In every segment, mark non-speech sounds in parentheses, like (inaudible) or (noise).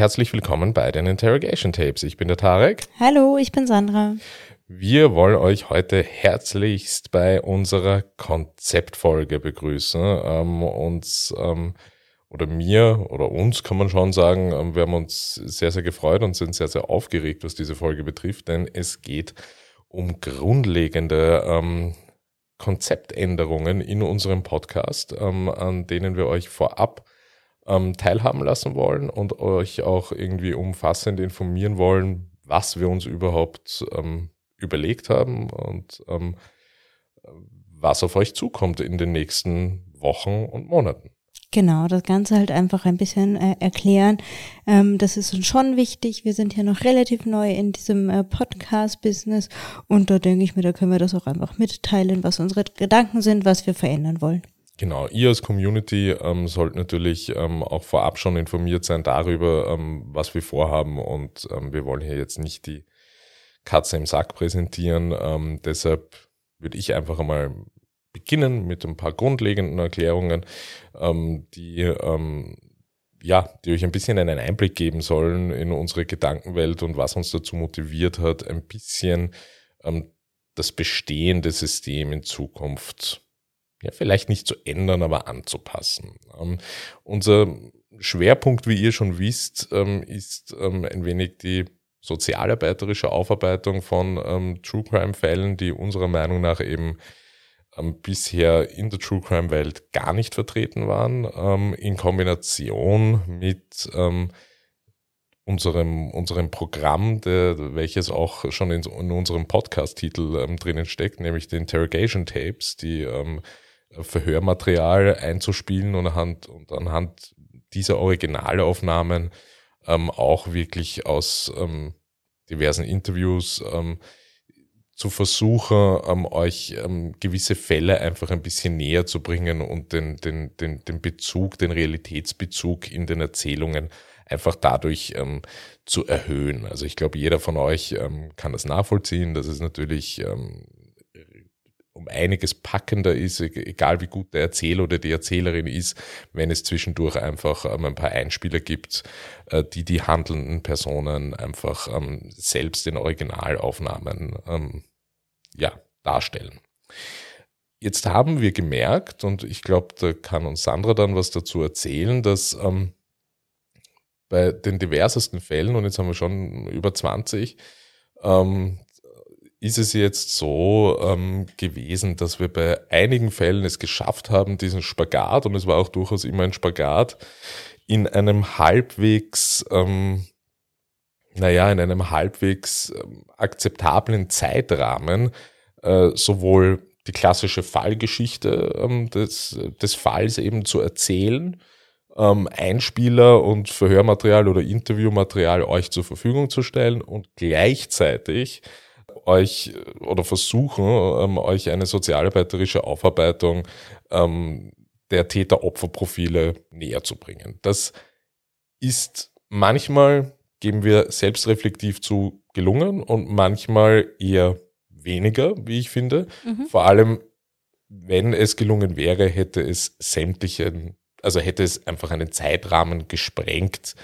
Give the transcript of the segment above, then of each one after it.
Herzlich willkommen bei den Interrogation Tapes. Ich bin der Tarek. Hallo, ich bin Sandra. Wir wollen euch heute herzlichst bei unserer Konzeptfolge begrüßen. Ähm, uns ähm, oder mir oder uns kann man schon sagen, ähm, wir haben uns sehr, sehr gefreut und sind sehr, sehr aufgeregt, was diese Folge betrifft, denn es geht um grundlegende ähm, Konzeptänderungen in unserem Podcast, ähm, an denen wir euch vorab ähm, teilhaben lassen wollen und euch auch irgendwie umfassend informieren wollen, was wir uns überhaupt ähm, überlegt haben und ähm, was auf euch zukommt in den nächsten Wochen und Monaten. Genau, das Ganze halt einfach ein bisschen äh, erklären. Ähm, das ist uns schon wichtig. Wir sind ja noch relativ neu in diesem äh, Podcast-Business und da denke ich mir, da können wir das auch einfach mitteilen, was unsere Gedanken sind, was wir verändern wollen. Genau, ihr als Community ähm, sollt natürlich ähm, auch vorab schon informiert sein darüber, ähm, was wir vorhaben und ähm, wir wollen hier jetzt nicht die Katze im Sack präsentieren. Ähm, deshalb würde ich einfach einmal beginnen mit ein paar grundlegenden Erklärungen, ähm, die ähm, ja, die euch ein bisschen einen Einblick geben sollen in unsere Gedankenwelt und was uns dazu motiviert hat, ein bisschen ähm, das bestehende System in Zukunft ja, vielleicht nicht zu ändern, aber anzupassen. Ähm, unser Schwerpunkt, wie ihr schon wisst, ähm, ist ähm, ein wenig die sozialarbeiterische Aufarbeitung von ähm, True Crime Fällen, die unserer Meinung nach eben ähm, bisher in der True Crime Welt gar nicht vertreten waren, ähm, in Kombination mit unserem, unserem Programm, der, welches auch schon in, in unserem Podcast-Titel ähm, drinnen steckt, nämlich den Interrogation Tapes, die ähm, Verhörmaterial einzuspielen und anhand, und anhand dieser Originalaufnahmen ähm, auch wirklich aus ähm, diversen Interviews ähm, zu versuchen, ähm, euch ähm, gewisse Fälle einfach ein bisschen näher zu bringen und den, den, den, den Bezug, den Realitätsbezug in den Erzählungen einfach dadurch ähm, zu erhöhen. Also ich glaube, jeder von euch ähm, kann das nachvollziehen. Das ist natürlich ähm, um einiges packender ist, e-, egal wie gut der Erzähler oder die Erzählerin ist, wenn es zwischendurch einfach ähm, ein paar Einspieler gibt, äh, die die handelnden Personen einfach ähm, selbst in Originalaufnahmen ähm, ja, darstellen. Jetzt haben wir gemerkt, und ich glaube, da kann uns Sandra dann was dazu erzählen, dass ähm, bei den diversesten Fällen, und jetzt haben wir schon über 20, ähm, ist es jetzt so ähm, gewesen, dass wir bei einigen Fällen es geschafft haben, diesen Spagat, und es war auch durchaus immer ein Spagat, in einem halbwegs ähm, naja, in einem halbwegs ähm, akzeptablen Zeitrahmen äh, sowohl die klassische Fallgeschichte ähm, des, des Falls eben zu erzählen, ähm, Einspieler und Verhörmaterial oder Interviewmaterial euch zur Verfügung zu stellen und gleichzeitig euch oder versuchen, ähm, euch eine sozialarbeiterische Aufarbeitung ähm, der Täter-Opfer-Profile näher zu bringen. Das ist manchmal geben wir selbstreflektiv zu gelungen und manchmal eher weniger, wie ich finde. Mhm. Vor allem, wenn es gelungen wäre, hätte es sämtlichen, also hätte es einfach einen Zeitrahmen gesprengt,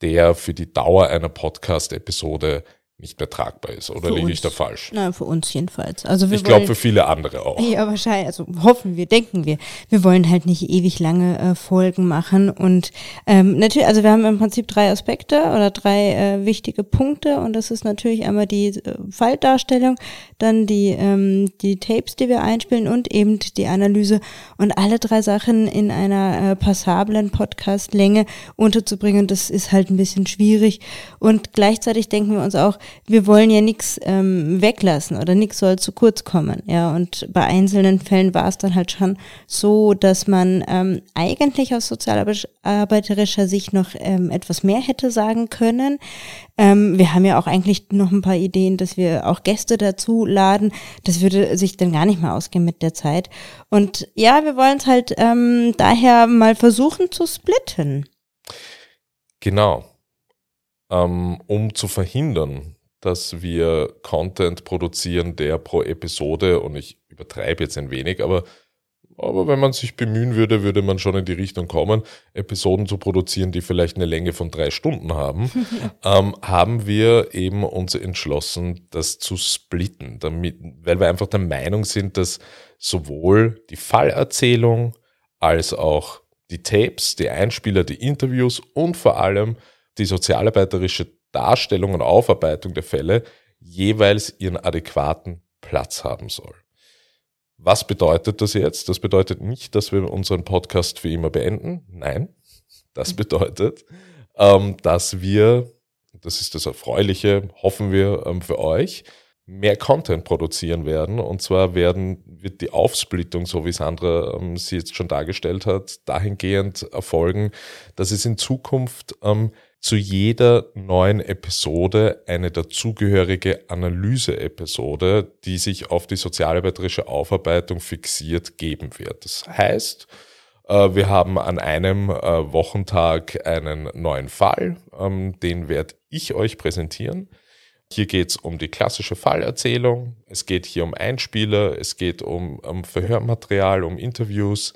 der für die Dauer einer Podcast-Episode nicht mehr tragbar ist. Oder liege ich da falsch? Nein, für uns jedenfalls. Also wir ich glaube für viele andere auch. Ja, wahrscheinlich. Also hoffen wir, denken wir. Wir wollen halt nicht ewig lange äh, Folgen machen. Und ähm, natürlich, also wir haben im Prinzip drei Aspekte oder drei äh, wichtige Punkte. Und das ist natürlich einmal die äh, Falldarstellung, dann die, ähm, die Tapes, die wir einspielen und eben die Analyse. Und alle drei Sachen in einer äh, passablen Podcast-Länge unterzubringen, das ist halt ein bisschen schwierig. Und gleichzeitig denken wir uns auch, wir wollen ja nichts ähm, weglassen oder nichts soll zu kurz kommen. Ja, und bei einzelnen Fällen war es dann halt schon so, dass man ähm, eigentlich aus sozialarbeiterischer Sicht noch ähm, etwas mehr hätte sagen können. Ähm, wir haben ja auch eigentlich noch ein paar Ideen, dass wir auch Gäste dazu laden. Das würde sich dann gar nicht mehr ausgehen mit der Zeit. Und ja, wir wollen es halt ähm, daher mal versuchen zu splitten. Genau. Ähm, um zu verhindern, dass wir Content produzieren, der pro Episode, und ich übertreibe jetzt ein wenig, aber aber wenn man sich bemühen würde, würde man schon in die Richtung kommen, Episoden zu produzieren, die vielleicht eine Länge von drei Stunden haben, (laughs) ähm, haben wir eben uns entschlossen, das zu splitten, damit, weil wir einfach der Meinung sind, dass sowohl die Fallerzählung als auch die Tapes, die Einspieler, die Interviews und vor allem die sozialarbeiterische Darstellung und Aufarbeitung der Fälle jeweils ihren adäquaten Platz haben soll. Was bedeutet das jetzt? Das bedeutet nicht, dass wir unseren Podcast für immer beenden. Nein, das bedeutet, ähm, dass wir, das ist das Erfreuliche, hoffen wir ähm, für euch, mehr Content produzieren werden. Und zwar werden, wird die Aufsplittung, so wie Sandra ähm, sie jetzt schon dargestellt hat, dahingehend erfolgen, dass es in Zukunft ähm, zu jeder neuen Episode eine dazugehörige Analyse-Episode, die sich auf die sozialarbeiterische Aufarbeitung fixiert, geben wird. Das heißt, äh, wir haben an einem äh, Wochentag einen neuen Fall, ähm, den werde ich euch präsentieren. Hier geht es um die klassische Fallerzählung, es geht hier um Einspieler, es geht um, um Verhörmaterial, um Interviews,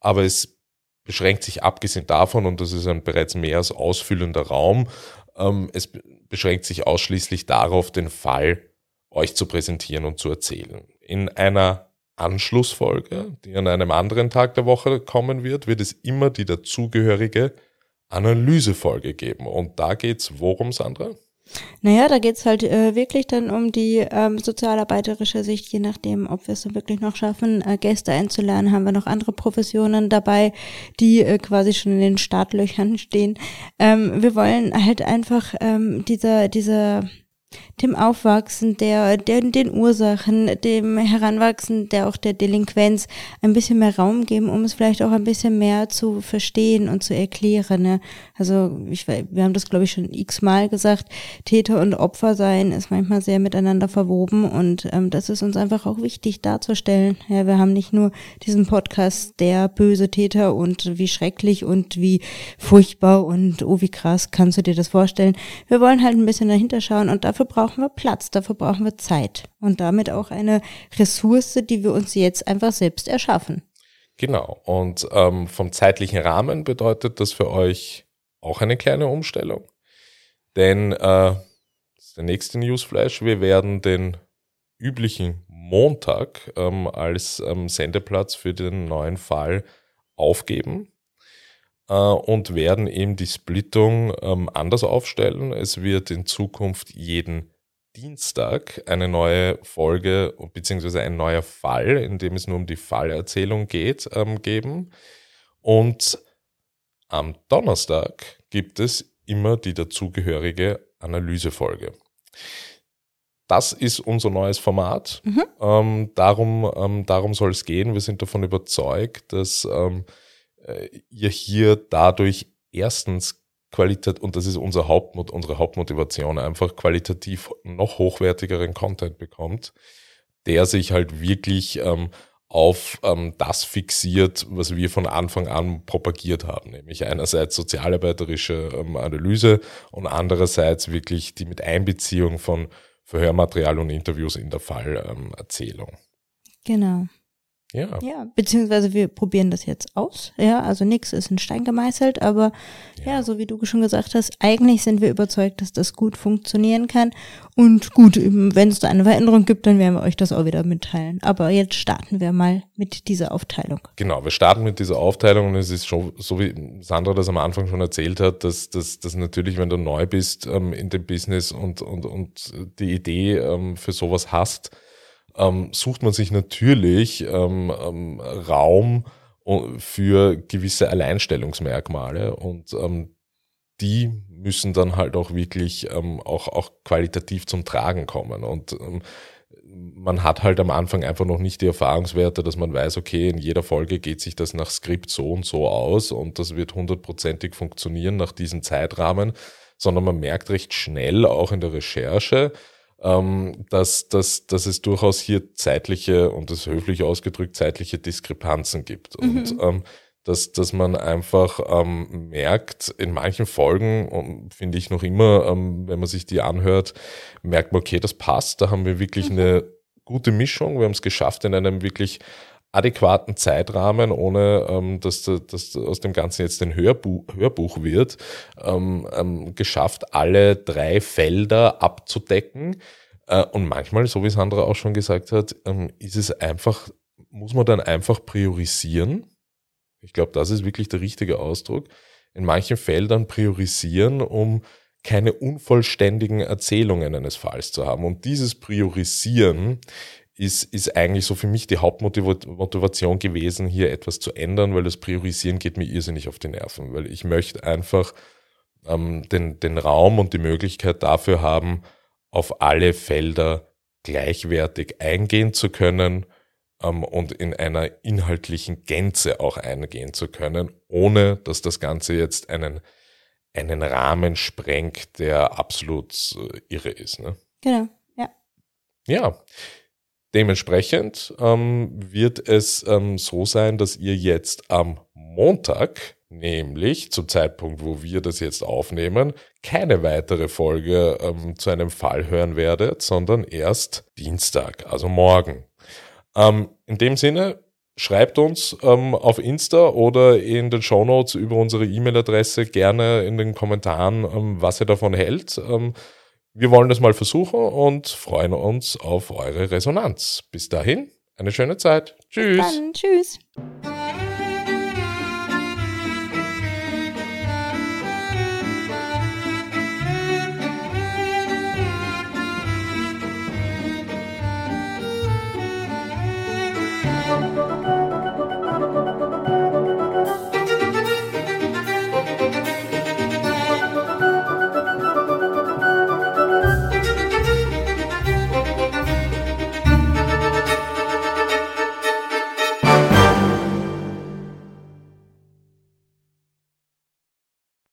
aber es beschränkt sich abgesehen davon, und das ist ein bereits mehr als ausfüllender Raum, ähm, es beschränkt sich ausschließlich darauf, den Fall euch zu präsentieren und zu erzählen. In einer Anschlussfolge, die an einem anderen Tag der Woche kommen wird, wird es immer die dazugehörige Analysefolge geben. Und da geht's worum, Sandra? Naja, da geht's halt äh, wirklich dann um die ähm, sozialarbeiterische Sicht, je nachdem, ob wir es dann wirklich noch schaffen, äh, Gäste einzulernen, haben wir noch andere Professionen dabei, die äh, quasi schon in den Startlöchern stehen. Ähm, wir wollen halt einfach ähm, dieser, dieser dem Aufwachsen der, der, den Ursachen, dem Heranwachsen der auch der Delinquenz ein bisschen mehr Raum geben, um es vielleicht auch ein bisschen mehr zu verstehen und zu erklären. Ne? Also ich, wir haben das glaube ich schon x-mal gesagt, Täter und Opfer sein ist manchmal sehr miteinander verwoben und ähm, das ist uns einfach auch wichtig darzustellen. Ja, wir haben nicht nur diesen Podcast der böse Täter und wie schrecklich und wie furchtbar und oh wie krass, kannst du dir das vorstellen? Wir wollen halt ein bisschen dahinter schauen und dafür brauchen brauchen wir Platz, dafür brauchen wir Zeit und damit auch eine Ressource, die wir uns jetzt einfach selbst erschaffen. Genau. Und ähm, vom zeitlichen Rahmen bedeutet das für euch auch eine kleine Umstellung. Denn äh, das ist der nächste Newsflash. Wir werden den üblichen Montag ähm, als ähm, Sendeplatz für den neuen Fall aufgeben äh, und werden eben die Splittung ähm, anders aufstellen. Es wird in Zukunft jeden Dienstag eine neue Folge beziehungsweise ein neuer Fall, in dem es nur um die Fallerzählung geht, ähm, geben. Und am Donnerstag gibt es immer die dazugehörige Analysefolge. Das ist unser neues Format. Mhm. Ähm, darum, ähm, darum soll es gehen. Wir sind davon überzeugt, dass ähm, äh, ihr hier dadurch erstens Qualität, und das ist unser Hauptmot unsere Hauptmotivation, einfach qualitativ noch hochwertigeren Content bekommt, der sich halt wirklich ähm, auf ähm, das fixiert, was wir von Anfang an propagiert haben, nämlich einerseits sozialarbeiterische ähm, Analyse und andererseits wirklich die mit Einbeziehung von Verhörmaterial und Interviews in der Fallerzählung. genau. Ja. Ja, beziehungsweise wir probieren das jetzt aus. Ja, also nichts ist in Stein gemeißelt, aber ja. ja. so wie du schon gesagt hast, eigentlich sind wir überzeugt, dass das gut funktionieren kann. Und gut, wenn es da eine Veränderung gibt, dann werden wir euch das auch wieder mitteilen. Aber jetzt starten wir mal mit dieser Aufteilung. Genau, wir starten mit dieser Aufteilung und es ist schon, so wie Sandra das am Anfang schon erzählt hat, dass, dass, dass natürlich, wenn du neu bist ähm, in dem Business und, und, und die Idee ähm, für sowas hast, ähm, sucht man sich natürlich ähm, ähm, Raum äh, für gewisse Alleinstellungsmerkmale und ähm, die müssen dann halt auch wirklich ähm, auch, auch qualitativ zum Tragen kommen. Und ähm, man hat halt am Anfang einfach noch nicht die Erfahrungswerte, dass man weiß, okay, in jeder Folge geht sich das nach Skript so und so aus und das wird hundertprozentig funktionieren nach diesem Zeitrahmen, sondern man merkt recht schnell auch in der Recherche, ähm, dass, dass, dass es durchaus hier zeitliche, und das höflich ausgedrückt, zeitliche Diskrepanzen gibt. Mhm. Und ähm, dass, dass man einfach ähm, merkt, in manchen Folgen, finde ich noch immer, ähm, wenn man sich die anhört, merkt man, okay, das passt, da haben wir wirklich mhm. eine gute Mischung. Wir haben es geschafft, in einem wirklich adäquaten Zeitrahmen, ohne ähm, dass, dass aus dem Ganzen jetzt ein Hörbuch, Hörbuch wird, ähm, ähm, geschafft, alle drei Felder abzudecken. Äh, und manchmal, so wie Sandra auch schon gesagt hat, ähm, ist es einfach, muss man dann einfach priorisieren. Ich glaube, das ist wirklich der richtige Ausdruck. In manchen Feldern priorisieren, um keine unvollständigen Erzählungen eines Falls zu haben. Und dieses Priorisieren ist, ist eigentlich so für mich die Hauptmotivation gewesen, hier etwas zu ändern, weil das Priorisieren geht mir irrsinnig auf die Nerven, weil ich möchte einfach ähm, den, den Raum und die Möglichkeit dafür haben, auf alle Felder gleichwertig eingehen zu können ähm, und in einer inhaltlichen Gänze auch eingehen zu können, ohne dass das Ganze jetzt einen, einen Rahmen sprengt, der absolut äh, irre ist. Ne? Genau, ja. Ja, Dementsprechend ähm, wird es ähm, so sein, dass ihr jetzt am Montag, nämlich zum Zeitpunkt, wo wir das jetzt aufnehmen, keine weitere Folge ähm, zu einem Fall hören werdet, sondern erst Dienstag, also morgen. Ähm, in dem Sinne, schreibt uns ähm, auf Insta oder in den Show Notes über unsere E-Mail-Adresse gerne in den Kommentaren, ähm, was ihr davon hält. Ähm, wir wollen das mal versuchen und freuen uns auf eure Resonanz. Bis dahin, eine schöne Zeit. Tschüss. Dann, tschüss.